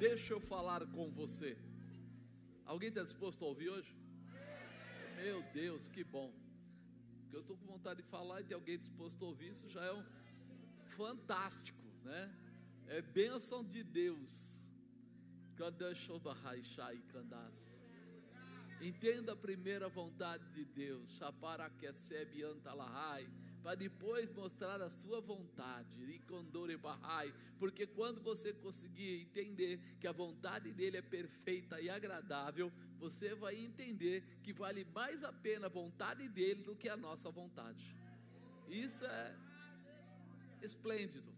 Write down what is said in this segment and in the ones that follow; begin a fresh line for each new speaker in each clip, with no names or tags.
Deixa eu falar com você. Alguém está disposto a ouvir hoje? Meu Deus, que bom. Porque eu estou com vontade de falar e tem alguém disposto a ouvir, isso já é um fantástico, né? É bênção de Deus. Entenda a primeira vontade de Deus, para depois mostrar a sua vontade, porque quando você conseguir entender que a vontade dele é perfeita e agradável, você vai entender que vale mais a pena a vontade dele do que a nossa vontade. Isso é esplêndido.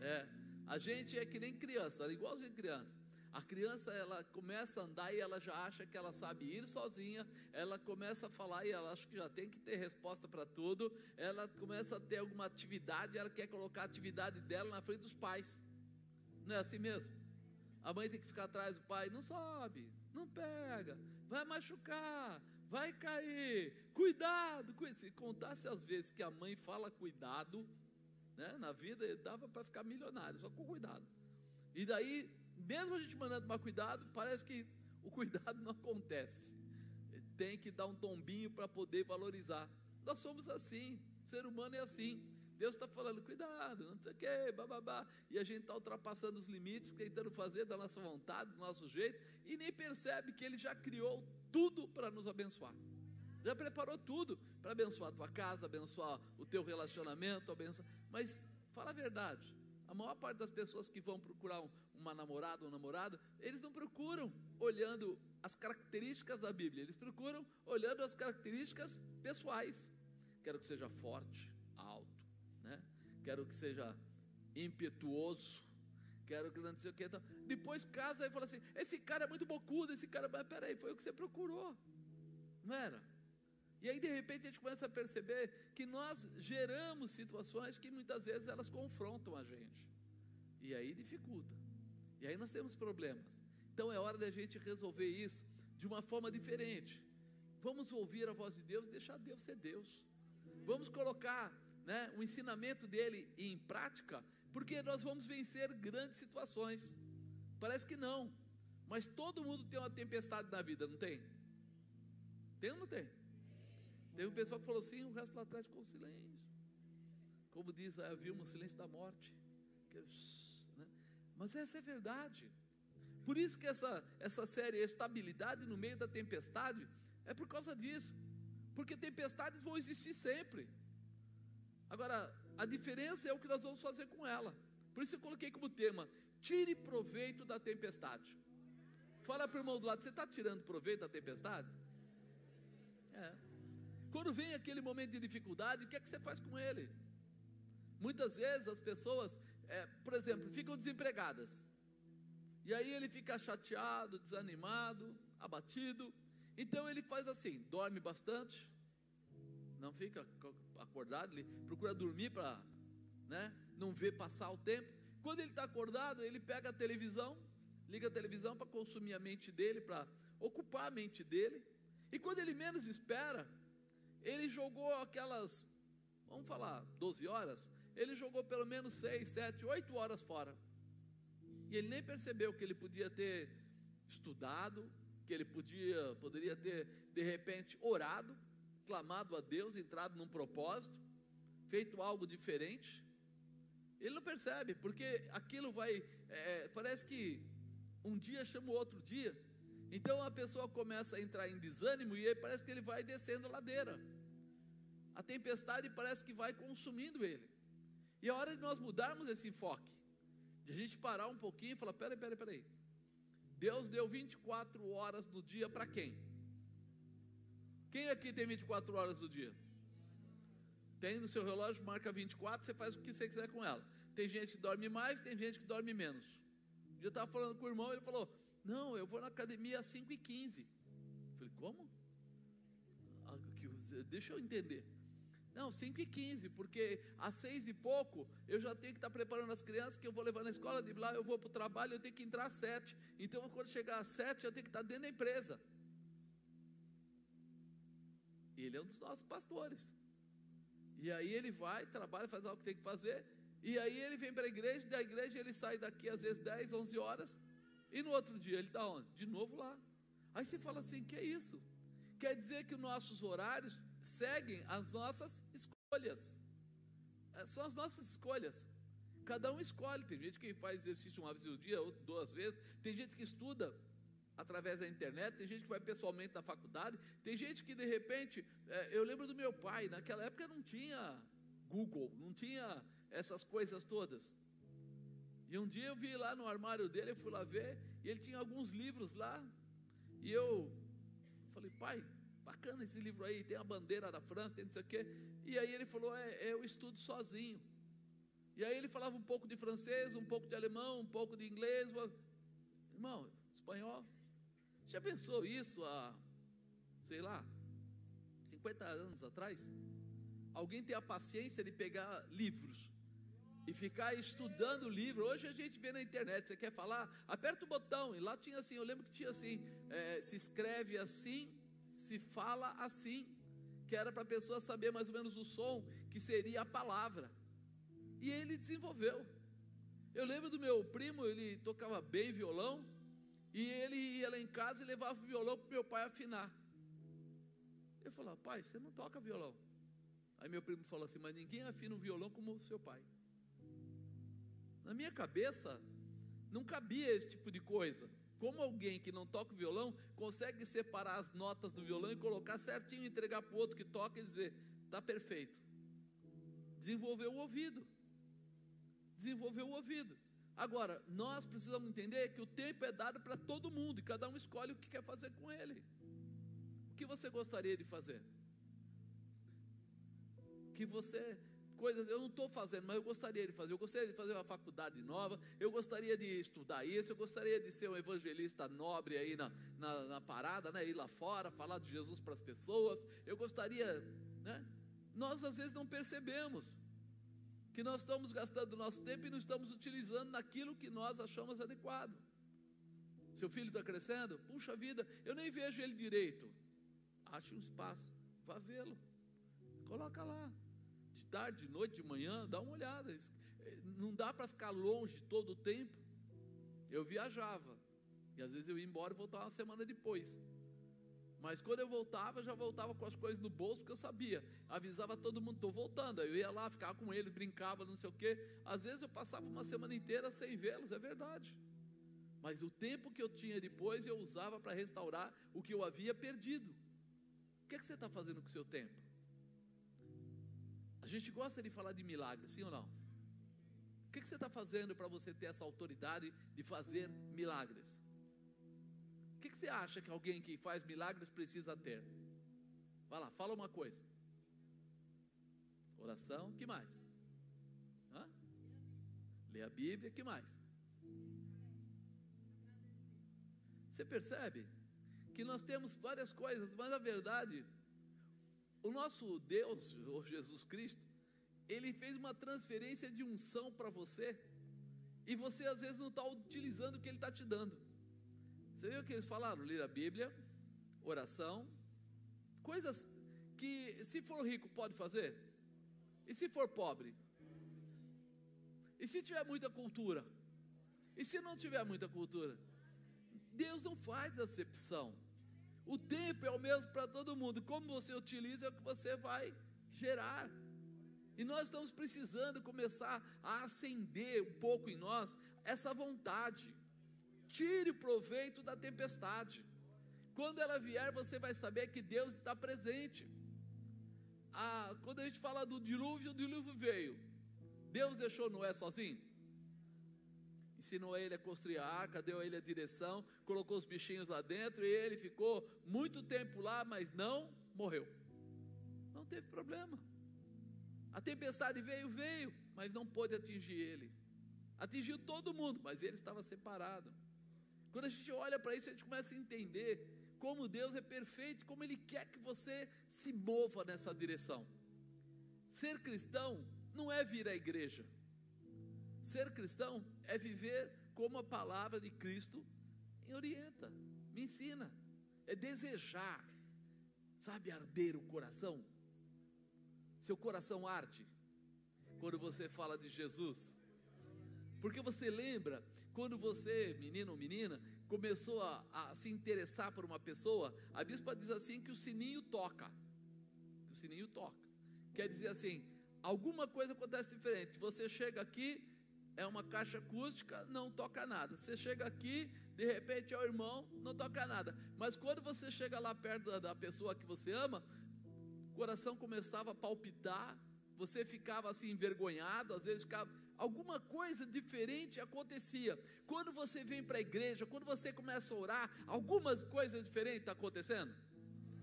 É, a gente é que nem criança, igualzinho criança. A criança ela começa a andar e ela já acha que ela sabe ir sozinha, ela começa a falar e ela acha que já tem que ter resposta para tudo, ela começa a ter alguma atividade, ela quer colocar a atividade dela na frente dos pais. Não é assim mesmo? A mãe tem que ficar atrás do pai, não sobe, não pega, vai machucar, vai cair, cuidado, cuidado. Se contasse as vezes que a mãe fala cuidado, né, na vida dava para ficar milionário, só com cuidado. E daí mesmo a gente mandando tomar cuidado, parece que o cuidado não acontece. Tem que dar um tombinho para poder valorizar. Nós somos assim, ser humano é assim. Deus está falando, cuidado, não sei o que, bababá. E a gente está ultrapassando os limites, tentando fazer da nossa vontade, do nosso jeito, e nem percebe que Ele já criou tudo para nos abençoar. Já preparou tudo para abençoar a tua casa, abençoar o teu relacionamento, abençoar. Mas fala a verdade. A maior parte das pessoas que vão procurar um, uma namorada ou um namorado, eles não procuram olhando as características da Bíblia, eles procuram olhando as características pessoais. Quero que seja forte, alto, né? Quero que seja impetuoso, quero que não sei o que. Então, depois casa e fala assim: esse cara é muito bocudo, esse cara. Mas peraí, foi o que você procurou, não era? E aí de repente a gente começa a perceber que nós geramos situações que muitas vezes elas confrontam a gente. E aí dificulta. E aí nós temos problemas. Então é hora da gente resolver isso de uma forma diferente. Vamos ouvir a voz de Deus, deixar Deus ser Deus. Vamos colocar né, o ensinamento dele em prática, porque nós vamos vencer grandes situações. Parece que não, mas todo mundo tem uma tempestade na vida, não tem? Tem ou não tem? Tem um pessoal que falou assim, o resto lá atrás ficou silêncio. Como diz, havia um silêncio da morte. Mas essa é verdade. Por isso que essa, essa série Estabilidade no meio da tempestade é por causa disso. Porque tempestades vão existir sempre. Agora, a diferença é o que nós vamos fazer com ela. Por isso eu coloquei como tema: tire proveito da tempestade. Fala para o irmão do lado, você está tirando proveito da tempestade? É. Quando vem aquele momento de dificuldade, o que é que você faz com ele? Muitas vezes as pessoas é, por exemplo, ficam desempregadas. E aí ele fica chateado, desanimado, abatido. Então ele faz assim: dorme bastante, não fica acordado, ele procura dormir para né, não ver passar o tempo. Quando ele está acordado, ele pega a televisão, liga a televisão para consumir a mente dele, para ocupar a mente dele. E quando ele menos espera, ele jogou aquelas, vamos falar, 12 horas, ele jogou pelo menos seis, sete, oito horas fora. E ele nem percebeu que ele podia ter estudado, que ele podia, poderia ter, de repente, orado, clamado a Deus, entrado num propósito, feito algo diferente. Ele não percebe, porque aquilo vai, é, parece que um dia chama o outro dia. Então a pessoa começa a entrar em desânimo e parece que ele vai descendo a ladeira. A tempestade parece que vai consumindo ele. E é hora de nós mudarmos esse enfoque, de a gente parar um pouquinho e falar: peraí, peraí, peraí. Deus deu 24 horas do dia para quem? Quem aqui tem 24 horas do dia? Tem no seu relógio, marca 24, você faz o que você quiser com ela. Tem gente que dorme mais, tem gente que dorme menos. Eu estava falando com o irmão, ele falou: Não, eu vou na academia às 5 e 15 Eu falei: Como? Ah, deixa eu entender. Não, 5 e 15, porque às 6 e pouco eu já tenho que estar preparando as crianças que eu vou levar na escola, de lá eu vou para o trabalho, eu tenho que entrar às 7. Então, quando chegar às 7, eu tenho que estar dentro da empresa. Ele é um dos nossos pastores. E aí ele vai, trabalha, faz algo que tem que fazer. E aí ele vem para a igreja, da igreja ele sai daqui às vezes 10, 11 horas. E no outro dia ele está onde? De novo lá. Aí você fala assim: que é isso? Quer dizer que os nossos horários seguem as nossas escolhas. É, são as nossas escolhas. Cada um escolhe. Tem gente que faz exercício uma vez no dia, outra duas vezes. Tem gente que estuda através da internet. Tem gente que vai pessoalmente na faculdade. Tem gente que de repente. É, eu lembro do meu pai. Naquela época não tinha Google, não tinha essas coisas todas. E um dia eu vi lá no armário dele, eu fui lá ver, e ele tinha alguns livros lá. E eu falei, pai, bacana esse livro aí, tem a bandeira da França, tem não sei o quê. E aí ele falou, é, eu estudo sozinho. E aí ele falava um pouco de francês, um pouco de alemão, um pouco de inglês. Irmão, espanhol. Já pensou isso há, sei lá, 50 anos atrás? Alguém tem a paciência de pegar livros e ficar estudando o livro. Hoje a gente vê na internet, você quer falar? Aperta o botão. E lá tinha assim, eu lembro que tinha assim: é, se escreve assim, se fala assim. Que era para a pessoa saber mais ou menos o som que seria a palavra. E ele desenvolveu. Eu lembro do meu primo, ele tocava bem violão. E ele ia lá em casa e levava o violão para meu pai afinar. Eu falava, pai, você não toca violão. Aí meu primo falou assim, mas ninguém afina um violão como seu pai. Na minha cabeça, não cabia esse tipo de coisa. Como alguém que não toca o violão consegue separar as notas do violão e colocar certinho, entregar para o outro que toca e dizer, está perfeito. Desenvolveu o ouvido. Desenvolveu o ouvido. Agora, nós precisamos entender que o tempo é dado para todo mundo e cada um escolhe o que quer fazer com ele. O que você gostaria de fazer? Que você coisas eu não estou fazendo, mas eu gostaria de fazer. Eu gostaria de fazer uma faculdade nova, eu gostaria de estudar isso, eu gostaria de ser um evangelista nobre aí na, na, na parada, né? ir lá fora, falar de Jesus para as pessoas. Eu gostaria, né? Nós às vezes não percebemos que nós estamos gastando nosso tempo e não estamos utilizando naquilo que nós achamos adequado. Seu filho está crescendo? Puxa vida, eu nem vejo ele direito. Ache um espaço, vá vê-lo, coloca lá de tarde, de noite, de manhã, dá uma olhada. Eh, não dá para ficar longe todo o tempo. Eu viajava, e às vezes eu ia embora e voltava uma semana depois. Mas quando eu voltava, já voltava com as coisas no bolso, porque eu sabia. Avisava todo mundo, estou voltando. Eu ia lá, ficava com eles, brincava, não sei o quê. Às vezes eu passava uma semana inteira sem vê-los, é verdade. Mas o tempo que eu tinha depois, eu usava para restaurar o que eu havia perdido. O que, é que você está fazendo com o seu tempo? A gente gosta de falar de milagres, sim ou não? O que, você está fazendo para você ter essa autoridade de fazer milagres? O que, você acha que alguém que faz milagres precisa ter? Vai lá, fala uma coisa. Oração, que mais? Hã? Ler a Bíblia, que mais? Você percebe que nós temos várias coisas, mas na verdade o nosso Deus, o Jesus Cristo, ele fez uma transferência de unção para você, e você às vezes não está utilizando o que ele está te dando. Você viu o que eles falaram? Ler a Bíblia, oração, coisas que, se for rico, pode fazer, e se for pobre, e se tiver muita cultura, e se não tiver muita cultura, Deus não faz acepção. O tempo é o mesmo para todo mundo. Como você utiliza é o que você vai gerar. E nós estamos precisando começar a acender um pouco em nós essa vontade. Tire proveito da tempestade. Quando ela vier, você vai saber que Deus está presente. Ah, quando a gente fala do dilúvio, o dilúvio veio. Deus deixou Noé sozinho? ensinou ele a construir a arca, deu a ele a direção, colocou os bichinhos lá dentro e ele ficou muito tempo lá, mas não morreu. Não teve problema. A tempestade veio, veio, mas não pôde atingir ele. Atingiu todo mundo, mas ele estava separado. Quando a gente olha para isso, a gente começa a entender como Deus é perfeito, como Ele quer que você se mova nessa direção. Ser cristão não é vir à igreja. Ser cristão é viver como a palavra de Cristo me orienta, me ensina, é desejar, sabe, arder o coração. Seu coração arde quando você fala de Jesus. Porque você lembra quando você, menino ou menina, começou a, a, se interessar por uma pessoa, a bispa diz assim que o sininho toca. O sininho toca. Quer dizer assim, alguma coisa acontece diferente. Você chega aqui, é uma caixa acústica, não toca nada. Você chega aqui, de repente é o irmão, não toca nada. Mas quando você chega lá perto da, pessoa que você ama, coração começava a palpitar, você ficava assim envergonhado, às vezes ficava alguma coisa diferente acontecia. Quando você vem para a igreja, quando você começa a orar, algumas coisas diferentes estão tá acontecendo.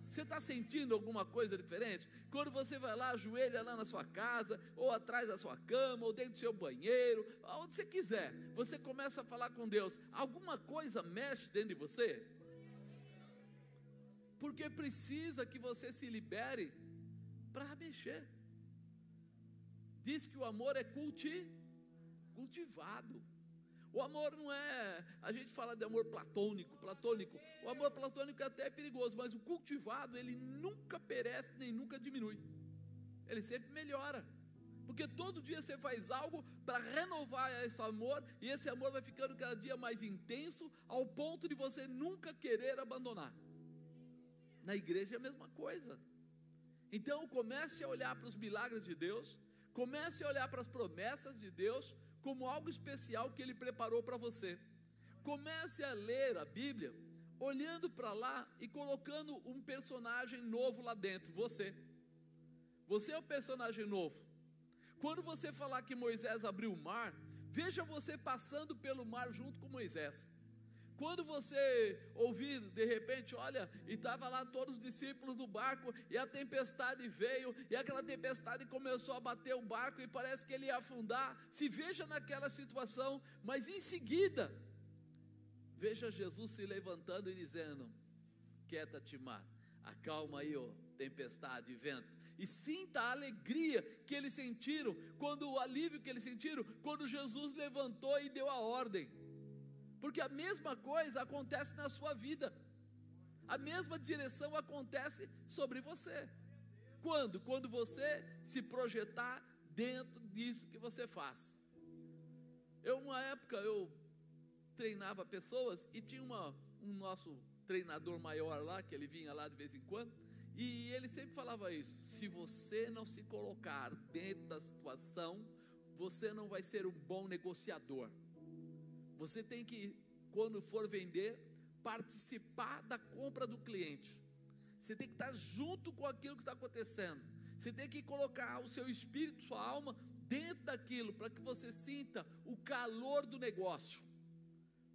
Você está sentindo alguma coisa diferente? Quando você vai lá, ajoelha lá na sua casa, ou atrás da sua cama, ou dentro do seu banheiro, onde você quiser, você começa a falar com Deus, alguma coisa mexe dentro de você? Porque precisa que você se libere para mexer. Diz que o amor é cultivo cultivado. O amor não é, a gente fala de amor platônico, platônico. O amor platônico é até perigoso, mas o cultivado, ele nunca perece nem nunca diminui. Ele sempre melhora. Porque todo dia você faz algo para renovar esse amor, e esse amor vai ficando cada dia mais intenso, ao ponto de você nunca querer abandonar. Na igreja é a mesma coisa. Então comece a olhar para os milagres de Deus, comece a olhar para as promessas de Deus, como algo especial que Ele preparou para você. Comece a ler a Bíblia olhando para lá e colocando um personagem novo lá dentro, você. Você é o personagem novo. Quando você falar que Moisés abriu o mar, veja você passando pelo mar junto com Moisés. Quando você ouvir de repente, olha, e estava lá todos os discípulos do barco, e a tempestade veio, e aquela tempestade começou a bater o barco, e parece que ele ia afundar. Se veja naquela situação, mas em seguida, veja Jesus se levantando e dizendo: Quieta-te, mar, acalma aí, ó, tempestade e vento. E sinta a alegria que eles sentiram, quando o alívio que eles sentiram, quando Jesus levantou e deu a ordem porque a mesma coisa acontece na sua vida, a mesma direção acontece sobre você. Quando? Quando você se projetar dentro disso que você faz. Eu, uma época, eu treinava pessoas e tinha uma, um nosso treinador maior lá, que ele vinha lá de vez em quando, e ele sempre falava isso: se você não se colocar dentro da situação, você não vai ser um bom negociador. Você tem que, quando for vender, participar da compra do cliente. Você tem que estar junto com aquilo que está acontecendo. Você tem que colocar o seu espírito, sua alma dentro daquilo, para que você sinta o calor do negócio.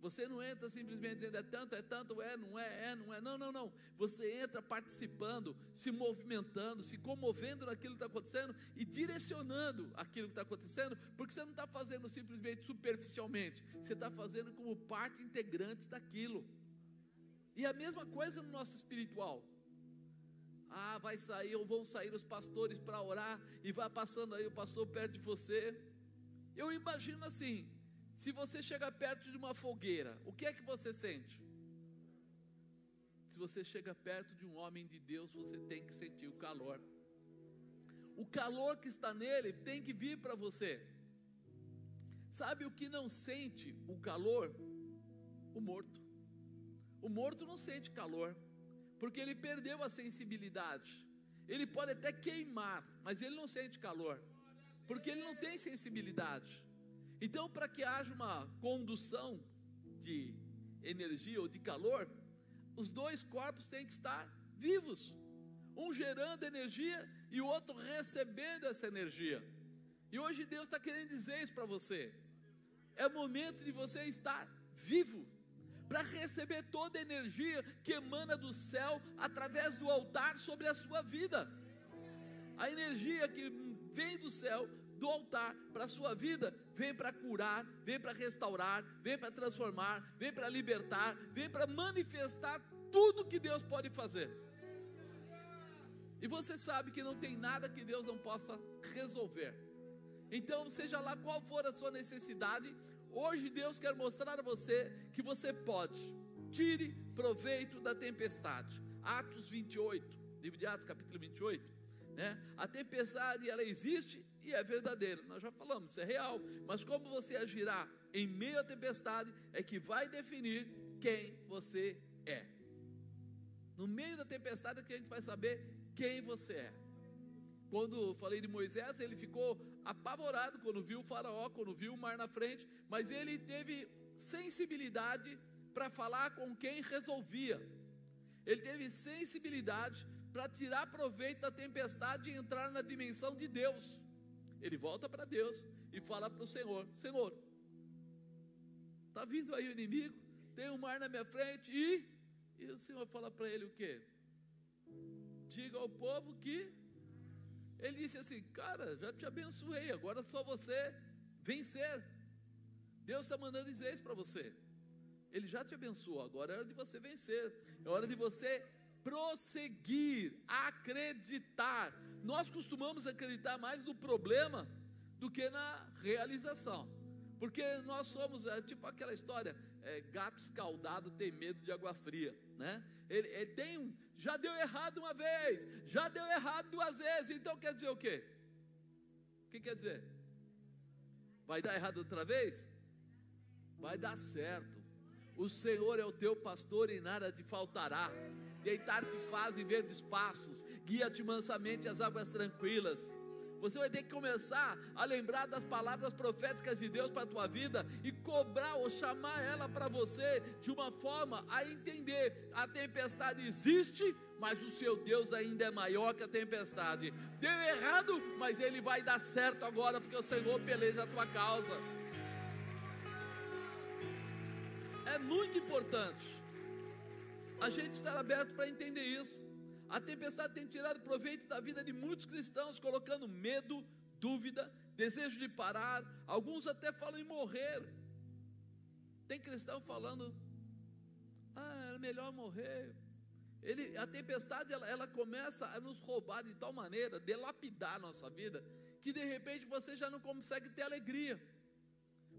Você não entra simplesmente dizendo é tanto, é tanto, é, não é, é, não é. Não, não, não. Você entra participando, se movimentando, se comovendo naquilo que está acontecendo e direcionando aquilo que está acontecendo, porque você não está fazendo simplesmente superficialmente, você está fazendo como parte integrante daquilo. E a mesma coisa no nosso espiritual. Ah, vai sair, ou vão sair os pastores para orar, e vai passando aí o pastor perto de você. Eu imagino assim, se você chega perto de uma fogueira, o que é que você sente? Se você chega perto de um homem de Deus, você tem que sentir o calor. O calor que está nele tem que vir para você. Sabe o que não sente o calor? O morto. O morto não sente calor, porque ele perdeu a sensibilidade. Ele pode até queimar, mas ele não sente calor, porque ele não tem sensibilidade. Então, para que haja uma condução de energia ou de calor, os dois corpos têm que estar vivos, um gerando energia e o outro recebendo essa energia. E hoje Deus está querendo dizer isso para você. É momento de você estar vivo, para receber toda a energia que emana do céu através do altar sobre a sua vida. A energia que vem do céu do altar para a sua vida, vem para curar, vem para restaurar, vem para transformar, vem para libertar, vem para manifestar tudo que Deus pode fazer. E você sabe que não tem nada que Deus não possa resolver. Então, seja lá qual for a sua necessidade, hoje Deus quer mostrar a você que você pode. Tire proveito da tempestade. Atos 28, livro de Atos, capítulo 28. Né? A tempestade ela existe é verdadeiro. Nós já falamos, isso é real. Mas como você agirá em meio à tempestade é que vai definir quem você é. No meio da tempestade é que a gente vai saber quem você é. Quando falei de Moisés, ele ficou apavorado quando viu o faraó, quando viu o mar na frente, mas ele teve sensibilidade para falar com quem resolvia. Ele teve sensibilidade para tirar proveito da tempestade e entrar na dimensão de Deus. Ele volta para Deus e fala para o Senhor: Senhor, está vindo aí o inimigo, tem um mar na minha frente e. E o Senhor fala para ele o quê? Diga ao povo que. Ele disse assim: Cara, já te abençoei, agora só você vencer. Deus está mandando dizer isso para você. Ele já te abençoou, agora é hora de você vencer, é hora de você prosseguir, acreditar. Nós costumamos acreditar mais no problema do que na realização, porque nós somos é, tipo aquela história: é, gato escaldado tem medo de água fria, né? Ele, ele tem um, já deu errado uma vez, já deu errado duas vezes, então quer dizer o quê? O que quer dizer? Vai dar errado outra vez? Vai dar certo. O Senhor é o teu pastor e nada te faltará. Deitar-te faz em verdes passos, guia-te mansamente às águas tranquilas. Você vai ter que começar a lembrar das palavras proféticas de Deus para a tua vida e cobrar ou chamar ela para você de uma forma a entender: a tempestade existe, mas o seu Deus ainda é maior que a tempestade. Deu errado, mas ele vai dar certo agora, porque o Senhor peleja a tua causa. É muito importante a gente estar aberto para entender isso. A tempestade tem tirado proveito da vida de muitos cristãos, colocando medo, dúvida, desejo de parar. Alguns até falam em morrer. Tem cristão falando: ah, era melhor morrer. Ele, a tempestade ela, ela começa a nos roubar de tal maneira, delapidar a nossa vida, que de repente você já não consegue ter alegria.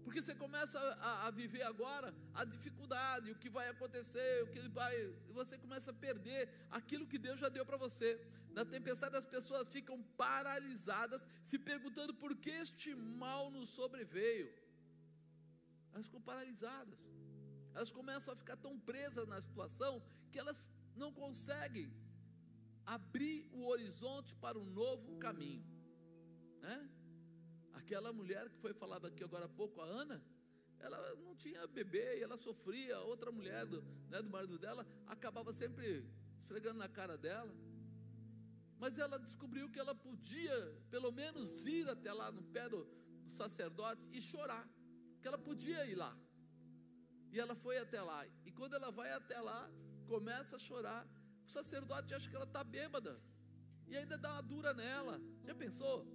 Porque você começa a, a, viver agora a dificuldade, o que vai acontecer, o que vai. Você começa a perder aquilo que Deus já deu para você. Na tempestade as pessoas ficam paralisadas, se perguntando por que este mal nos sobreveio. Elas ficam paralisadas. Elas começam a ficar tão presas na situação que elas não conseguem abrir o horizonte para um novo caminho. Né? Aquela mulher que foi falada aqui agora há pouco, a Ana, ela não tinha bebê e ela sofria. Outra mulher do, né, do marido dela acabava sempre esfregando na cara dela. Mas ela descobriu que ela podia, pelo menos, ir até lá no pé do, do sacerdote e chorar. Que ela podia ir lá. E ela foi até lá. E quando ela vai até lá, começa a chorar. O sacerdote acha que ela está bêbada. E ainda dá uma dura nela. Já pensou?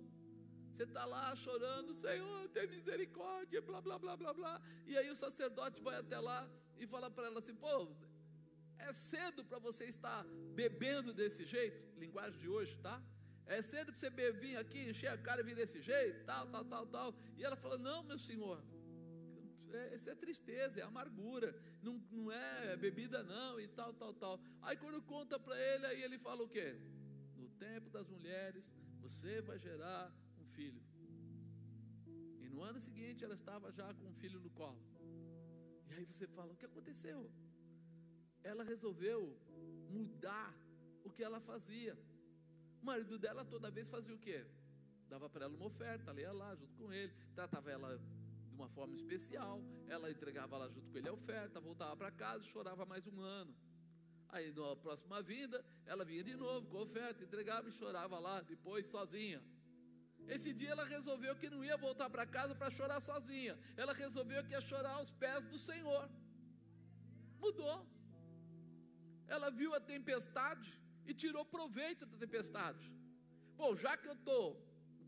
Você está lá chorando, Senhor, tem misericórdia, blá, blá, blá, blá, blá. E aí o sacerdote vai até lá e fala para ela assim: pô, é cedo para você estar bebendo desse jeito, linguagem de hoje, tá? É cedo para você vir aqui, encher a cara e vir desse jeito, tal, tal, tal, tal. E ela fala: Não, meu senhor, é, isso é tristeza, é amargura, não, não é bebida, não, e tal, tal, tal. Aí quando conta para ele, aí ele fala o quê? No tempo das mulheres, você vai gerar filho. E no ano seguinte ela estava já com um filho no colo. E aí você fala: o que aconteceu? Ela resolveu mudar o que ela fazia. O marido dela toda vez fazia o quê? Dava para ela uma oferta, ela ia lá junto com ele, tratava ela de uma forma especial, ela entregava lá junto com ele a oferta, voltava para casa e chorava mais um ano. Aí na próxima vinda, ela vinha de novo com a oferta, entregava e chorava lá depois sozinha. Esse dia ela resolveu que não ia voltar para casa para chorar sozinha. Ela resolveu que ia chorar aos pés do Senhor. Mudou. Ela viu a tempestade e tirou proveito da tempestade. Bom, já que eu estou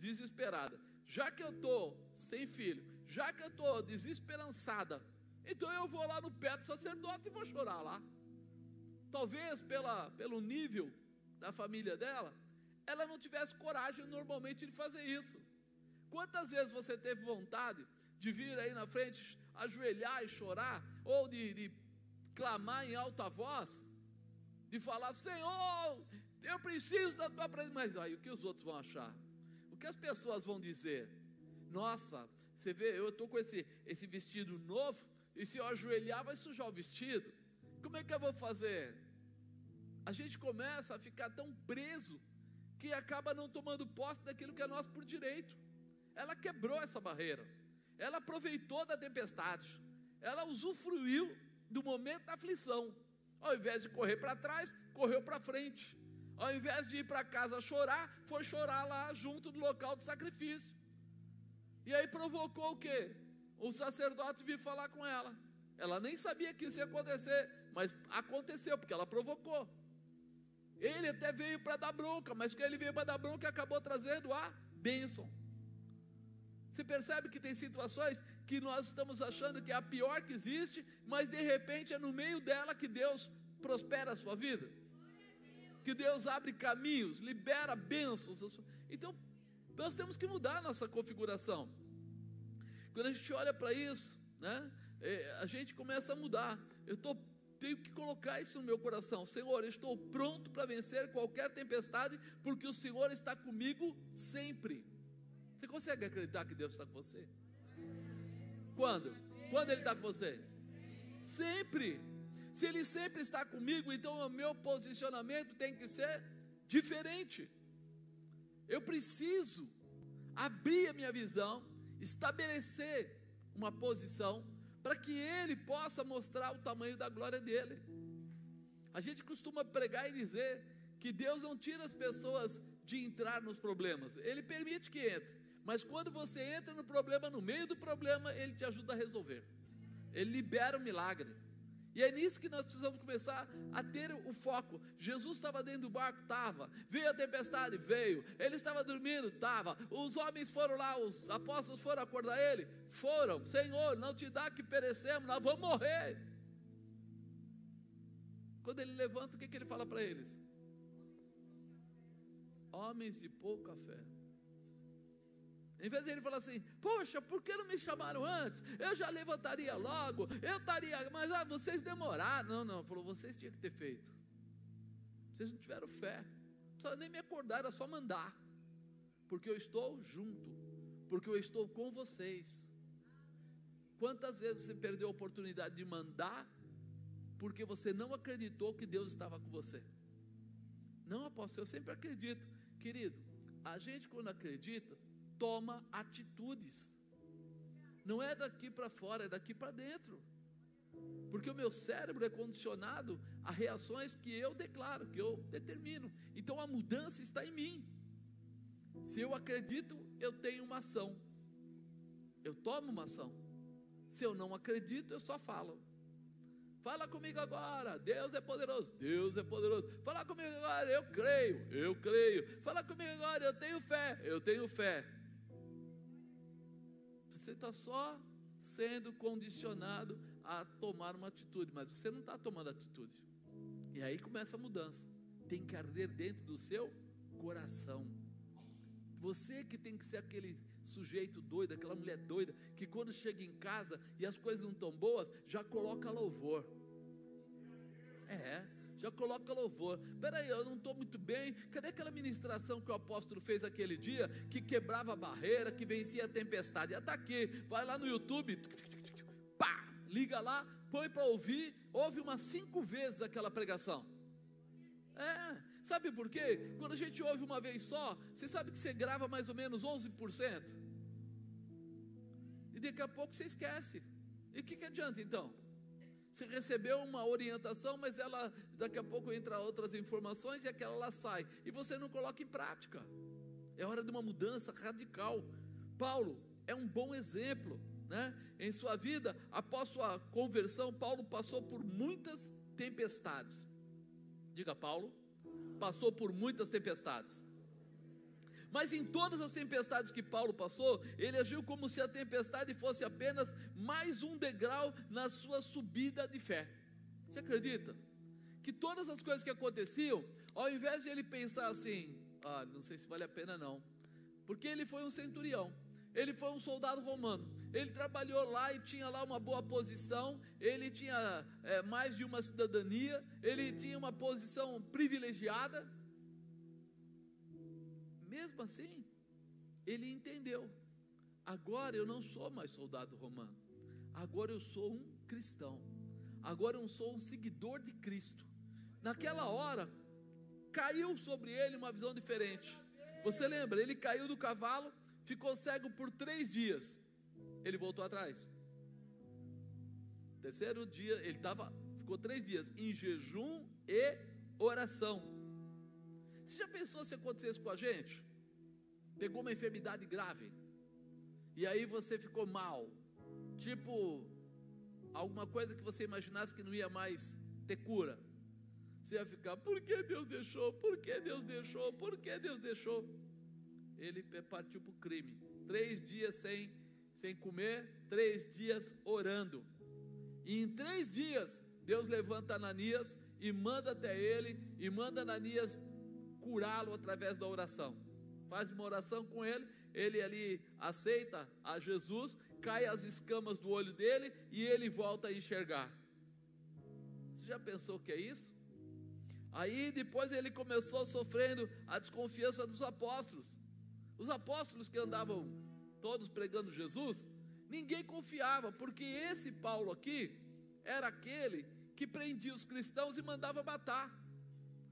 desesperada, já que eu estou sem filho, já que eu estou desesperançada, então eu vou lá no pé do sacerdote e vou chorar lá. Talvez pela, pelo nível da família dela, ela não tivesse coragem normalmente de fazer isso. Quantas vezes você teve vontade de vir aí na frente, ajoelhar e chorar, ou de, de clamar em alta voz, de falar: Senhor, eu preciso da tua presença. Mas aí o que os outros vão achar? O que as pessoas vão dizer? Nossa, você vê, eu estou com esse, esse vestido novo, e se eu ajoelhar, vai sujar o vestido. Como é que eu vou fazer? A gente começa a ficar tão preso que acaba não tomando posse daquilo que é nosso por direito. Ela quebrou essa barreira, ela aproveitou da tempestade, ela usufruiu do momento da aflição. Ao invés de correr para trás, correu para frente. Ao invés de ir para casa chorar, foi chorar lá junto do local de sacrifício. E aí provocou o quê? O sacerdote vir falar com ela. Ela nem sabia que isso ia acontecer, mas aconteceu, porque ela provocou. Ele até veio para dar bronca, mas que ele veio para dar bronca acabou trazendo a bênção. Você percebe que tem situações que nós estamos achando que é a pior que existe, mas de repente é no meio dela que Deus prospera a sua vida, que Deus abre caminhos, libera bênçãos. Então, nós temos que mudar a nossa configuração. Quando a gente olha para isso, né, é, a gente começa a mudar. Eu tô, tenho que colocar isso no meu coração. Senhor, eu estou pronto para vencer qualquer tempestade, porque o Senhor está comigo sempre. Você consegue acreditar que Deus está com você? Quando? Quando Ele está com você? Sempre. Se Ele sempre está comigo, então o meu posicionamento tem que ser diferente. Eu preciso abrir a minha visão, estabelecer uma posição para que Ele possa mostrar o tamanho da glória dele. A gente costuma pregar e dizer que Deus não tira as pessoas de entrar nos problemas, Ele permite que entre. Mas quando você entra no problema, no meio do problema, Ele te ajuda a resolver. Ele libera o milagre. E é nisso que nós precisamos começar a ter o foco. Jesus estava dentro do barco, estava. Veio a tempestade, veio. Ele estava dormindo, estava. Os homens foram lá, os apóstolos foram acordar ele, foram. Senhor, não te dá que perecemos, nós vamos morrer. Quando ele levanta, o que, que ele fala para eles? Homens de pouca fé. Em vez de ele falar assim, poxa, por que não me chamaram antes? Eu já levantaria logo, eu estaria, mas ah, vocês demoraram. Não, não, falou, vocês tinham que ter feito. Vocês não tiveram fé. Não precisava nem me acordar, era só mandar. Porque eu estou junto, porque eu estou com vocês. Quantas vezes você perdeu a oportunidade de mandar porque você não acreditou que Deus estava com você? Não, apóstolo, eu sempre acredito. Querido, a gente quando acredita, toma atitudes. Não é daqui para fora, é daqui para dentro. Porque o meu cérebro é condicionado a reações que eu declaro, que eu determino. Então a mudança está em mim. Se eu acredito, eu tenho uma ação. Eu tomo uma ação. Se eu não acredito, eu só falo. Fala comigo agora, Deus é poderoso, Deus é poderoso. Fala comigo agora, eu creio, eu creio. Fala comigo agora, eu tenho fé, eu tenho fé. Você está só sendo condicionado a tomar uma atitude, mas você não está tomando atitude. E aí começa a mudança. Tem que arder dentro do seu coração. Você que tem que ser aquele sujeito doido, aquela mulher doida, que quando chega em casa e as coisas não estão boas, já coloca louvor. É, já coloca louvor. Peraí, eu não estou muito bem. Cadê aquela ministração que o apóstolo fez aquele dia, que quebrava a barreira, que vencia a tempestade? Está aqui, vai lá no YouTube, pá, liga lá, põe para ouvir, ouve umas cinco vezes aquela pregação. É, sabe por quê? Quando a gente ouve uma vez só, você sabe que você grava mais ou menos 11%. E daqui a pouco você esquece. E o que, que adianta então? Recebeu uma orientação, mas ela daqui a pouco entra outras informações e aquela lá sai. E você não coloca em prática. É hora de uma mudança radical. Paulo é um bom exemplo. Né? Em sua vida, após sua conversão, Paulo passou por muitas tempestades. Diga, Paulo, passou por muitas tempestades. Mas em todas as tempestades que Paulo passou, ele agiu como se a tempestade fosse apenas mais um degrau na sua subida de fé. Você acredita? Que todas as coisas que aconteciam, ao invés de ele pensar assim, ah, não sei se vale a pena não, porque ele foi um centurião, ele foi um soldado romano, ele trabalhou lá e tinha lá uma boa posição, ele tinha é, mais de uma cidadania, ele tinha uma posição privilegiada, mesmo assim, ele entendeu. Agora eu não sou mais soldado romano. Agora eu sou um cristão. Agora eu sou um seguidor de Cristo. Naquela hora, caiu sobre ele uma visão diferente. Você lembra? Ele caiu do cavalo, ficou cego por três dias. Ele voltou atrás. Terceiro dia, ele estava, ficou três dias em jejum e oração. Você já pensou se acontecesse com a gente? Pegou uma enfermidade grave, e aí você ficou mal, tipo, alguma coisa que você imaginasse que não ia mais ter cura. Você ia ficar, por que Deus deixou? Por que Deus deixou? Por que Deus deixou? Ele partiu para o crime. Três dias sem, sem comer, três dias orando. E em três dias, Deus levanta Ananias e manda até ele, e manda Ananias curá-lo através da oração. Faz uma oração com ele, ele ali aceita a Jesus, cai as escamas do olho dele e ele volta a enxergar. Você já pensou o que é isso? Aí depois ele começou sofrendo a desconfiança dos apóstolos. Os apóstolos que andavam todos pregando Jesus, ninguém confiava, porque esse Paulo aqui era aquele que prendia os cristãos e mandava matar.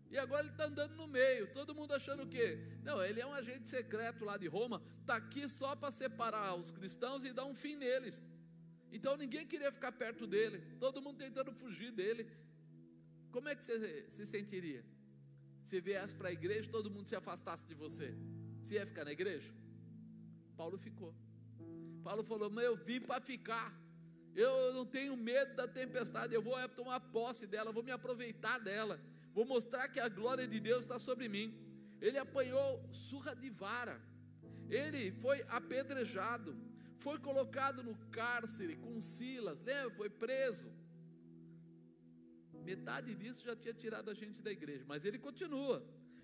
E agora ele está andando no meio, todo mundo achando o quê? Não, ele é um agente secreto lá de Roma, está aqui só para separar os cristãos e dar um fim neles. Então ninguém queria ficar perto dele, todo mundo tentando fugir dele, como é que você se sentiria? Se viesse para a igreja, todo mundo se afastasse de você. Você ia ficar na igreja? Paulo ficou. Paulo falou: Mas eu vim para ficar. Eu não tenho medo da tempestade. Eu vou é, tomar posse dela, vou me aproveitar dela. Vou mostrar que a glória de Deus está sobre mim. Ele apanhou surra de vara. Ele foi apedrejado. Foi colocado no cárcere com Silas, né? Foi preso. Metade disso já tinha tirado a gente da igreja, mas ele continua.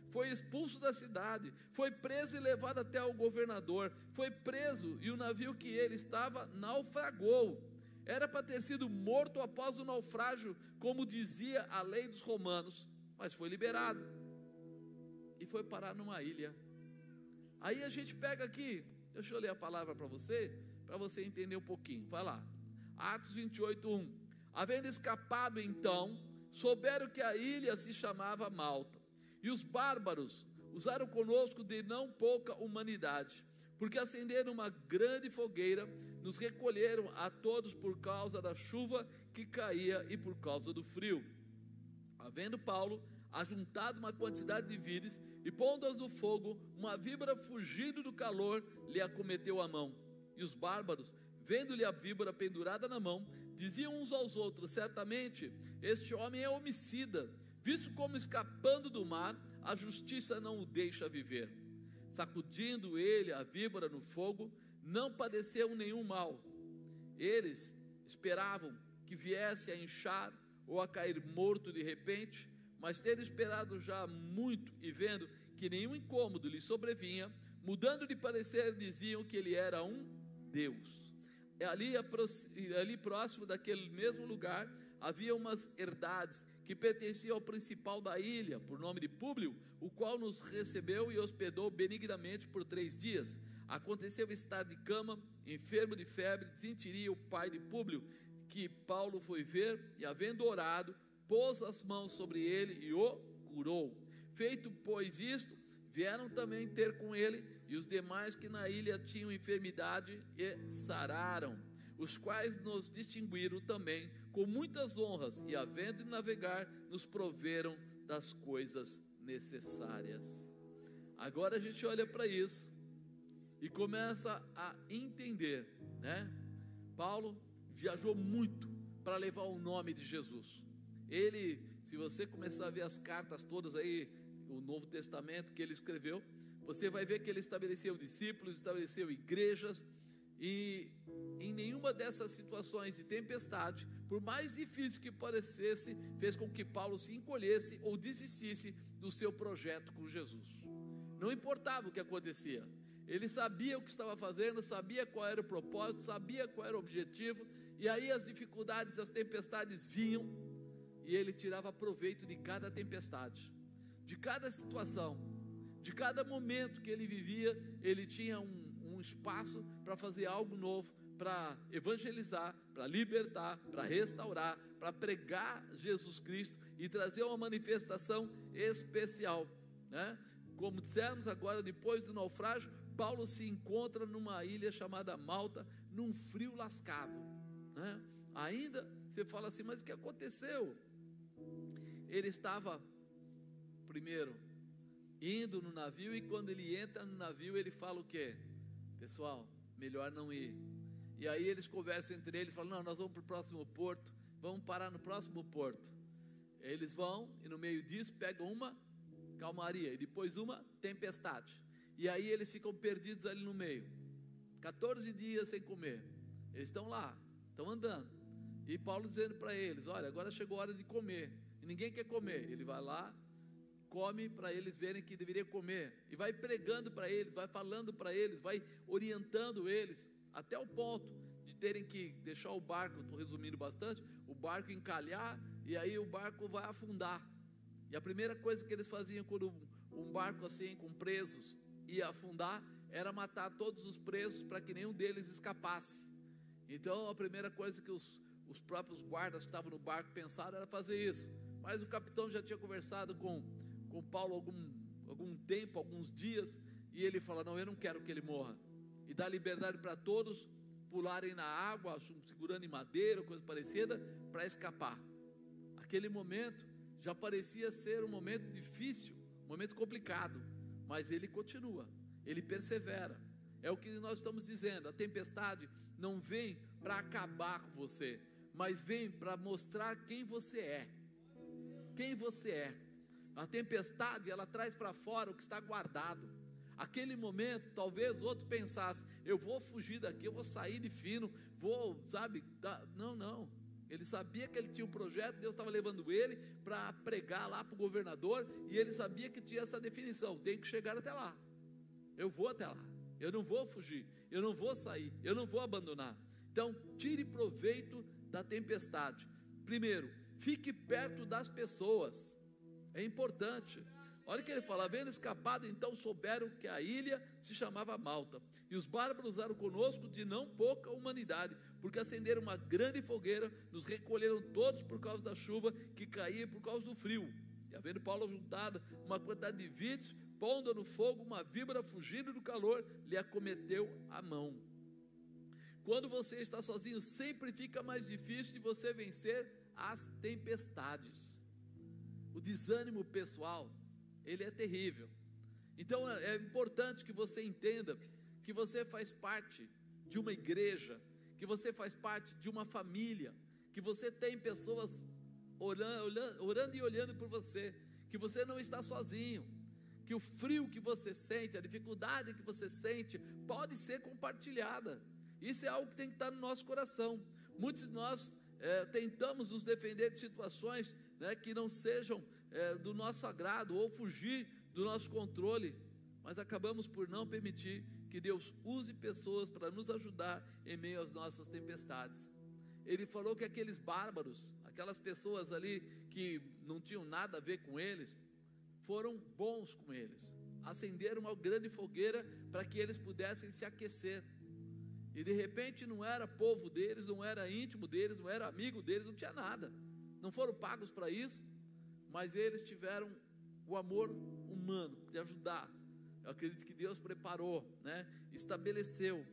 Foi expulso da cidade, foi preso e levado até o governador, foi preso e o navio que ele estava naufragou. Era para ter sido morto após o naufrágio, como dizia a lei dos romanos, mas foi liberado e foi parar numa ilha. Aí a gente pega aqui, deixa eu ler a palavra para você, para você entender um pouquinho. Vai lá. Atos 28, 1. Havendo escapado então, souberam que a ilha se chamava Malta. E os bárbaros usaram conosco de não pouca humanidade, porque acenderam uma grande fogueira, nos recolheram a todos por causa da chuva que caía e por causa do frio. Havendo Paulo ajuntado uma quantidade de víveres e pondo-as no fogo, uma víbora fugindo do calor lhe acometeu a mão. E os bárbaros, vendo-lhe a víbora pendurada na mão, diziam uns aos outros: Certamente este homem é homicida, visto como escapando do mar, a justiça não o deixa viver. Sacudindo ele a víbora no fogo, não padeceu nenhum mal. Eles esperavam que viesse a inchar ou a cair morto de repente, mas tendo esperado já muito e vendo que nenhum incômodo lhe sobrevinha, mudando de parecer, diziam que ele era um Deus. Ali, ali próximo daquele mesmo lugar, havia umas herdades que pertenciam ao principal da ilha, por nome de Públio, o qual nos recebeu e hospedou benignamente por três dias. Aconteceu estar de cama, enfermo de febre, sentiria o pai de Públio, que Paulo foi ver e, havendo orado, pôs as mãos sobre ele e o curou. Feito, pois, isto, vieram também ter com ele e os demais que na ilha tinham enfermidade e sararam, os quais nos distinguiram também com muitas honras e, havendo de navegar, nos proveram das coisas necessárias. Agora a gente olha para isso e começa a entender, né? Paulo viajou muito para levar o nome de Jesus. Ele, se você começar a ver as cartas todas aí, o Novo Testamento que ele escreveu, você vai ver que ele estabeleceu discípulos, estabeleceu igrejas, e em nenhuma dessas situações de tempestade, por mais difícil que parecesse, fez com que Paulo se encolhesse ou desistisse do seu projeto com Jesus. Não importava o que acontecia, ele sabia o que estava fazendo, sabia qual era o propósito, sabia qual era o objetivo, e aí as dificuldades, as tempestades vinham, e ele tirava proveito de cada tempestade, de cada situação De cada momento que ele vivia, ele tinha um, um espaço para fazer algo novo, para evangelizar, para libertar, para restaurar, para pregar Jesus Cristo e trazer uma manifestação especial. Né? Como dissemos agora, depois do naufrágio, Paulo se encontra numa ilha chamada Malta, num frio lascado. Né? Ainda você fala assim, mas o que aconteceu? Ele estava, primeiro, indo no navio, e quando ele entra no navio, ele fala o quê? Pessoal, melhor não ir. E aí eles conversam entre eles, falam: não, nós vamos para o próximo porto, vamos parar no próximo porto. Eles vão e no meio disso pegam uma calmaria e depois uma tempestade. E aí eles ficam perdidos ali no meio. 14 dias sem comer. Eles estão lá, estão andando. E Paulo dizendo para eles: Olha, agora chegou a hora de comer. E ninguém quer comer. Ele vai lá, come para eles verem que deveria comer. E vai pregando para eles, vai falando para eles, vai orientando eles. Até o ponto de terem que deixar o barco, estou resumindo bastante, o barco encalhar e aí o barco vai afundar. E a primeira coisa que eles faziam quando um barco assim com presos ia afundar era matar todos os presos para que nenhum deles escapasse. Então a primeira coisa que os, os próprios guardas que estavam no barco pensaram era fazer isso. Mas o capitão já tinha conversado com, com Paulo algum, algum tempo, alguns dias, e ele fala: Não, eu não quero que ele morra. E dá liberdade para todos pularem na água, segurando em madeira, coisa parecida, para escapar. Aquele momento já parecia ser um momento difícil, um momento complicado, mas ele continua, ele persevera. É o que nós estamos dizendo: a tempestade não vem para acabar com você, mas vem para mostrar quem você é. Quem você é. A tempestade, ela traz para fora o que está guardado. Aquele momento, talvez outro pensasse: eu vou fugir daqui, eu vou sair de fino, vou, sabe? Não, não. Ele sabia que ele tinha um projeto, Deus estava levando ele para pregar lá para o governador, e ele sabia que tinha essa definição: tem que chegar até lá. Eu vou até lá. Eu não vou fugir, eu não vou sair, eu não vou abandonar. Então, tire proveito da tempestade. Primeiro, fique perto das pessoas. É importante. Olha o que ele fala: havendo escapado, então souberam que a ilha se chamava Malta. E os bárbaros usaram conosco de não pouca humanidade, porque acenderam uma grande fogueira, nos recolheram todos por causa da chuva que caía por causa do frio. E havendo Paulo juntado uma quantidade de vídeos, pondo no fogo uma víbora fugindo do calor, lhe acometeu a mão. Quando você está sozinho, sempre fica mais difícil de você vencer as tempestades. O desânimo pessoal ele é terrível. Então é importante que você entenda que você faz parte de uma igreja, que você faz parte de uma família, que você tem pessoas orando, orando e olhando por você, que você não está sozinho, que o frio que você sente, a dificuldade que você sente, pode ser compartilhada. Isso é algo que tem que estar no nosso coração. Muitos de nós é, tentamos nos defender de situações né, que não sejam é, do nosso agrado ou fugir do nosso controle, mas acabamos por não permitir que Deus use pessoas para nos ajudar em meio às nossas tempestades. Ele falou que aqueles bárbaros, aquelas pessoas ali que não tinham nada a ver com eles, foram bons com eles, acenderam uma grande fogueira para que eles pudessem se aquecer. E de repente não era povo deles, não era íntimo deles, não era amigo deles, não tinha nada. Não foram pagos para isso, mas eles tiveram o amor humano de ajudar. Eu acredito que Deus preparou, né? Estabeleceu.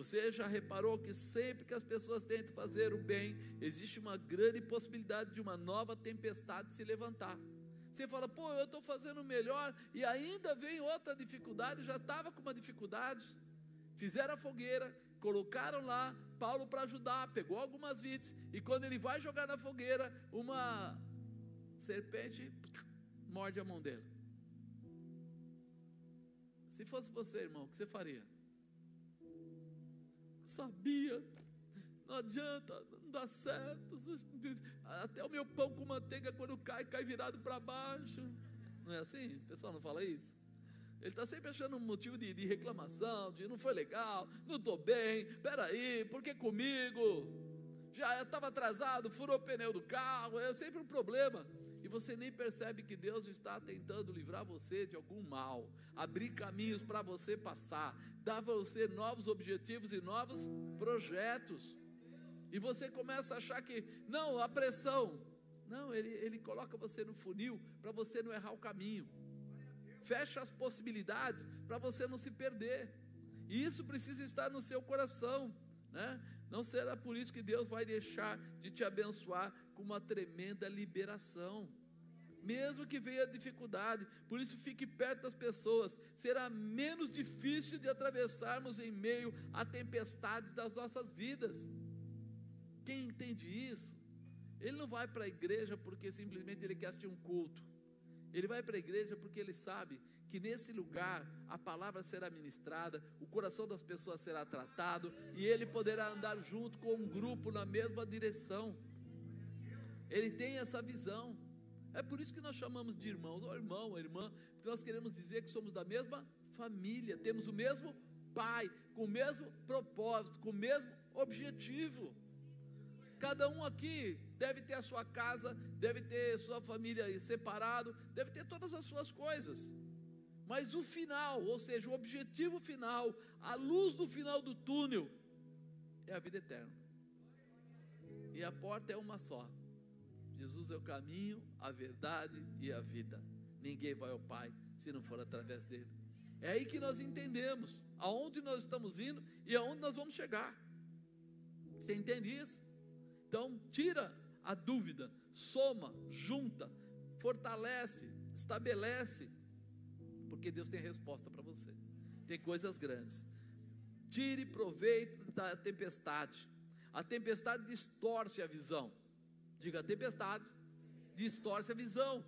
Você já reparou que sempre que as pessoas tentam fazer o bem, existe uma grande possibilidade de uma nova tempestade se levantar. Você fala, pô, eu estou fazendo melhor e ainda vem outra dificuldade, já estava com uma dificuldade. Fizeram a fogueira, colocaram lá Paulo para ajudar, pegou algumas vides, e quando ele vai jogar na fogueira, uma serpente morde a mão dele. Se fosse você, irmão, o que você faria? Sabia, não adianta, não dá certo. Até o meu pão com manteiga, quando cai, cai virado para baixo. Não é assim? O pessoal não fala isso? Ele está sempre achando um motivo de, de, reclamação, de não foi legal, não estou bem, peraí, por que comigo? Já estava atrasado, furou o pneu do carro, é sempre um problema você nem percebe que Deus está tentando livrar você de algum mal, abrir caminhos para você passar, dar para você novos objetivos e novos projetos. E você começa a achar que, não, a pressão. Não, ele, ele coloca você no funil para você não errar o caminho. Fecha as possibilidades para você não se perder. E isso precisa estar no seu coração, né? Não será por isso que Deus vai deixar de te abençoar com uma tremenda liberação. Mesmo que venha dificuldade, por isso fique perto das pessoas. Será menos difícil de atravessarmos em meio a tempestades das nossas vidas. Quem entende isso, ele não vai para a igreja porque simplesmente ele quer assistir um culto. Ele vai para a igreja porque ele sabe que nesse lugar a palavra será ministrada, o coração das pessoas será tratado e ele poderá andar junto com um grupo na mesma direção. Ele tem essa visão. É por isso que nós chamamos de irmãos, ou irmão, ou irmã, porque nós queremos dizer que somos da mesma família, temos o mesmo pai, com o mesmo propósito, com o mesmo objetivo. Cada um aqui deve ter a sua casa, deve ter sua família separado, deve ter todas as suas coisas. Mas o final, ou seja, o objetivo final, a luz do final do túnel, é a vida eterna. E a porta é uma só. Jesus é o caminho, a verdade e a vida. Ninguém vai ao Pai se não for através dele. É aí que nós entendemos aonde nós estamos indo e aonde nós vamos chegar. Você entende isso? Então, tira a dúvida, soma, junta, fortalece, estabelece porque Deus tem resposta para você. Tem coisas grandes. Tire proveito da tempestade. A tempestade distorce a visão. Diga, tempestade distorce a visão.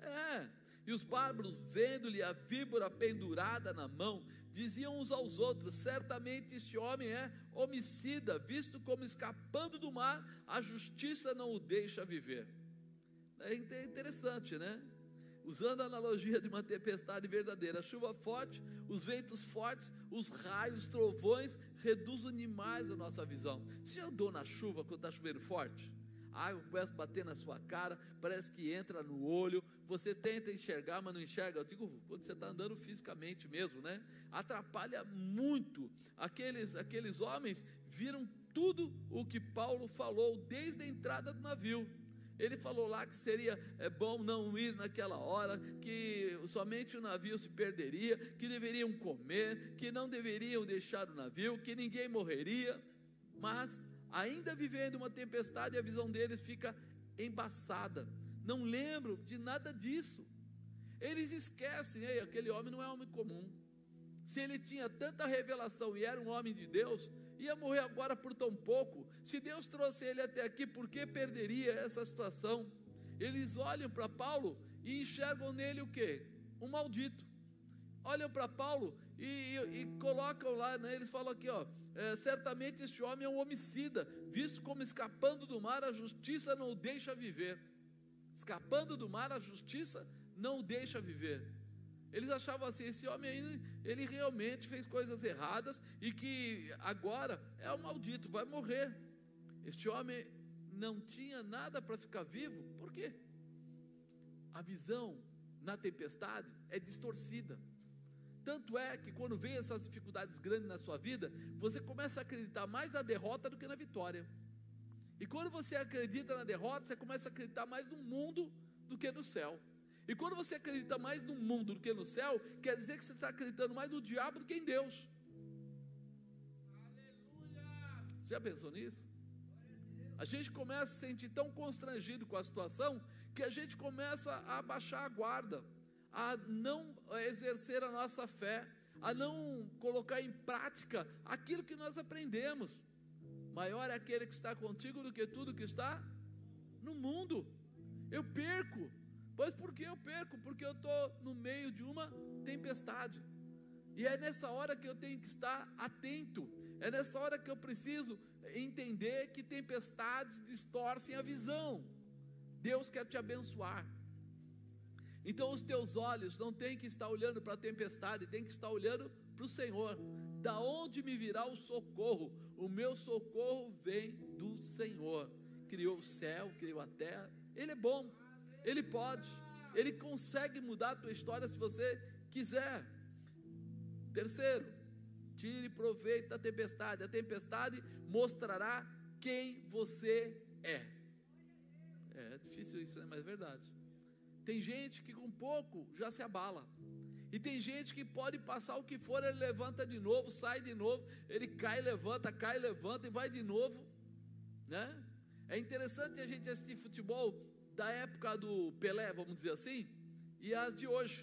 É. E os bárbaros, vendo-lhe a víbora pendurada na mão, diziam uns aos outros: certamente este homem é homicida, visto como escapando do mar, a justiça não o deixa viver. É interessante, né? usando a analogia de uma tempestade verdadeira, a chuva forte, os ventos fortes, os raios, os trovões, reduzem demais a nossa visão. Você já andou na chuva quando está chovendo forte? A água começa a bater na sua cara, parece que entra no olho, você tenta enxergar, mas não enxerga. Eu digo, quando você está andando fisicamente mesmo, né? Atrapalha muito. Aqueles, aqueles homens viram tudo o que Paulo falou desde a entrada do navio. Ele falou lá que seria é, bom não ir naquela hora, que somente o navio se perderia, que deveriam comer, que não deveriam deixar o navio, que ninguém morreria. Mas, ainda vivendo uma tempestade, a visão deles fica embaçada. Não lembro de nada disso. Eles esquecem, Ei, aquele homem não é homem comum. Se ele tinha tanta revelação e era um homem de Deus, ia morrer agora por tão pouco. Se Deus trouxe ele até aqui, por que perderia essa situação? Eles olham para Paulo e enxergam nele o que? Um maldito. Olham para Paulo e, e, e, colocam lá, né, eles falam aqui, ó, é, certamente este homem é um homicida, visto como escapando do mar, a justiça não o deixa viver. Escapando do mar, a justiça não o deixa viver. Eles achavam assim: esse homem aí, ele realmente fez coisas erradas e que agora é o maldito, vai morrer. Este homem não tinha nada para ficar vivo, por quê? A visão na tempestade é distorcida. Tanto é que quando vem essas dificuldades grandes na sua vida, você começa a acreditar mais na derrota do que na vitória. E quando você acredita na derrota, você começa a acreditar mais no mundo do que no céu. E quando você acredita mais no mundo do que no céu, quer dizer que você está acreditando mais no diabo do que em Deus. Aleluia! Você já pensou nisso? A gente começa a se sentir tão constrangido com a situação que a gente começa a baixar a guarda, a não exercer a nossa fé, a não colocar em prática aquilo que nós aprendemos. Maior é aquele que está contigo do que tudo que está no mundo. Eu perco, Pois por que eu perco? Porque eu estou no meio de uma tempestade. E é nessa hora que eu tenho que estar atento. É nessa hora que eu preciso entender que tempestades distorcem a visão. Deus quer te abençoar. Então os teus olhos não têm que estar olhando para a tempestade, tem que estar olhando para o Senhor. Da onde me virá o socorro? O meu socorro vem do Senhor. Criou o céu, criou a terra. Ele é bom. Ele pode. Ele consegue mudar a tua história se você quiser. Terceiro, tire proveito da tempestade. A tempestade mostrará quem você é. É difícil isso, né? mas é verdade. Tem gente que com pouco já se abala. E tem gente que pode passar o que for, ele levanta de novo, sai de novo, ele cai, levanta, cai, levanta e vai de novo, né? É interessante a gente assistir futebol da época do Pelé, vamos dizer assim, e as de hoje.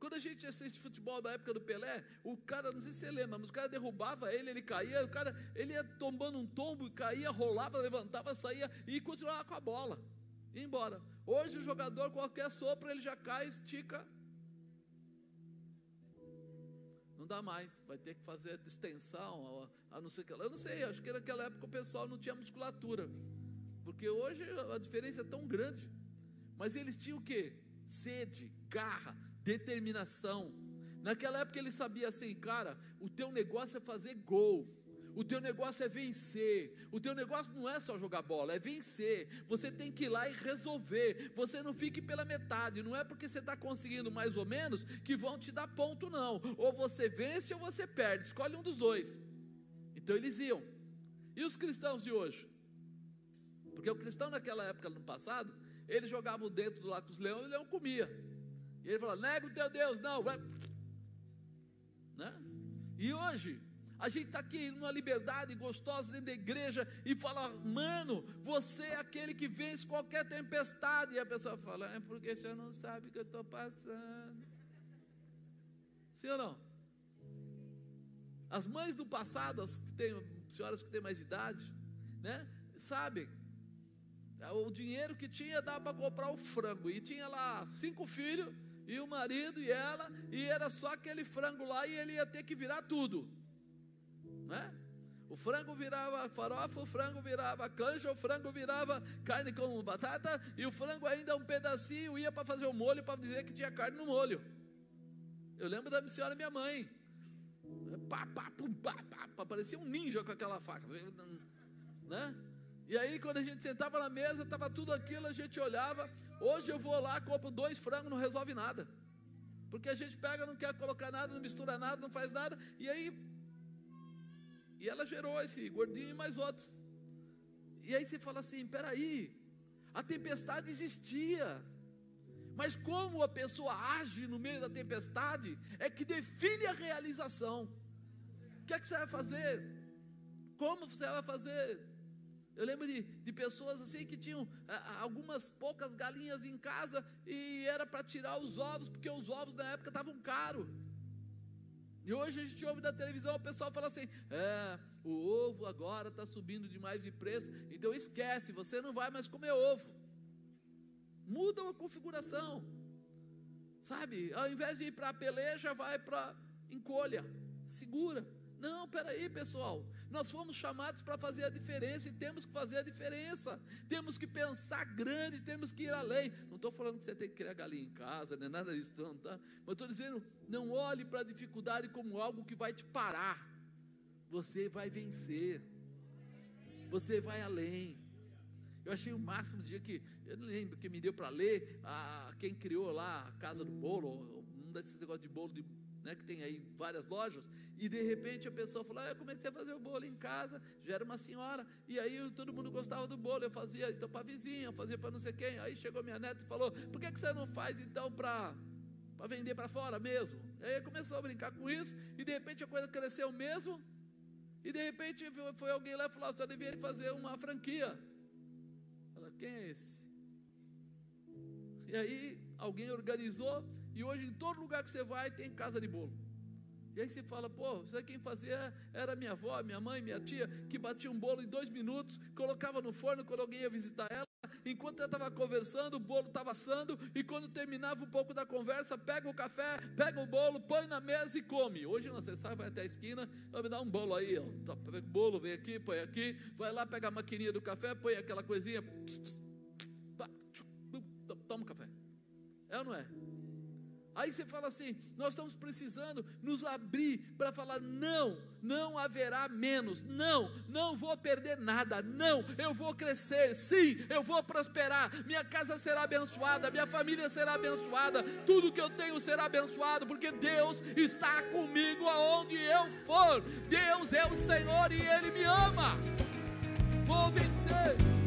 Quando a gente assiste futebol da época do Pelé, o cara, não sei se você lembra, mas o cara derrubava ele, ele caía, o cara, ele ia tombando um tombo, caía, rolava, levantava, saía e continuava com a bola, embora. Hoje o jogador, qualquer sopro, ele já cai, estica. Não dá mais, vai ter que fazer distensão, a, não ser que Eu não sei, acho que naquela época o pessoal não tinha musculatura. Porque hoje a diferença é tão grande. Mas eles tinham o quê? Sede, garra, determinação. Naquela época ele sabia assim, cara, o teu negócio é fazer gol. O teu negócio é vencer. O teu negócio não é só jogar bola, é vencer. Você tem que ir lá e resolver. Você não fique pela metade. Não é porque você está conseguindo mais ou menos que vão te dar ponto, não. Ou você vence ou você perde. Escolhe um dos dois. Então eles iam. E os cristãos de hoje? Porque o cristão naquela época, no passado, ele jogava o dentro do com os leões e o leão comia. E ele falava, nega o teu Deus, não. Né? E hoje, a gente está aqui numa liberdade gostosa dentro da igreja e fala, mano, você é aquele que vence qualquer tempestade. E a pessoa fala, é porque você não sabe o que eu estou passando. Sim ou não? As mães do passado, as que têm, senhoras que têm mais idade, né? Sabem, o dinheiro que tinha dava para comprar o frango. E tinha lá cinco filhos, e o marido e ela, e era só aquele frango lá, e ele ia ter que virar tudo né? O frango virava farofa, o frango virava canja, o frango virava carne com batata, e o frango ainda um pedacinho ia para fazer o molho, para dizer que tinha carne no molho. Eu lembro da senhora minha mãe. Pá, pá, pum, pá, pá, pá, parecia um ninja com aquela faca. Né? E aí, quando a gente sentava na mesa, estava tudo aquilo, a gente olhava. Hoje eu vou lá, compro dois frangos, não resolve nada. Porque a gente pega, não quer colocar nada, não mistura nada, não faz nada. E aí e ela gerou esse gordinho e mais outros. E aí você fala assim: peraí, a tempestade existia. Mas como a pessoa age no meio da tempestade é que define a realização. O que é que você vai fazer? Como você vai fazer? Eu lembro de, de pessoas assim que tinham algumas poucas galinhas em casa e era para tirar os ovos, porque os ovos na época estavam caros. E hoje a gente ouve na televisão o pessoal fala assim: é, o ovo agora está subindo demais de preço, então esquece, você não vai mais comer ovo. Muda a configuração, sabe? Ao invés de ir para a peleja, vai para encolha, segura. Não, peraí, pessoal. Nós fomos chamados para fazer a diferença e temos que fazer a diferença. Temos que pensar grande, temos que ir além. Não estou falando que você tem que criar galinha em casa, nem nada disso, não, tá? Mas estou dizendo, não olhe para a dificuldade como algo que vai te parar. Você vai vencer. Você vai além. Eu achei o máximo dia que, eu não lembro que me deu para ler, a, quem criou lá a Casa do Bolo, um desses negócios de bolo de né, que tem aí várias lojas, e de repente a pessoa falou: ah, Eu comecei a fazer o bolo em casa, já era uma senhora, e aí todo mundo gostava do bolo, eu fazia então para vizinha, fazia para não sei quem. Aí chegou minha neta e falou: Por que, que você não faz então para vender para fora mesmo? Aí começou a brincar com isso, e de repente a coisa cresceu mesmo, e de repente foi alguém lá e falou: Você deveria fazer uma franquia. Ela, quem é esse? E aí alguém organizou e hoje em todo lugar que você vai tem casa de bolo. E aí você fala, pô, isso quem fazia era minha avó, minha mãe, minha tia, que batia um bolo em dois minutos, colocava no forno quando alguém ia visitar ela. Enquanto ela estava conversando, o bolo estava assando, e quando terminava um pouco da conversa, pega o café, pega o bolo, põe na mesa e come. Hoje não, você sai, vai até a esquina, vai me dar um bolo aí, ó. Pega o bolo, vem aqui, põe aqui, vai lá, pega a maquininha do café, põe aquela coisinha, toma um café. É ou não é? Aí você fala assim: nós estamos precisando nos abrir para falar: não, não haverá menos, não, não vou perder nada, não, eu vou crescer, sim, eu vou prosperar, minha casa será abençoada, minha família será abençoada, tudo que eu tenho será abençoado, porque Deus está comigo aonde eu for, Deus é o Senhor e Ele me ama. Vou vencer.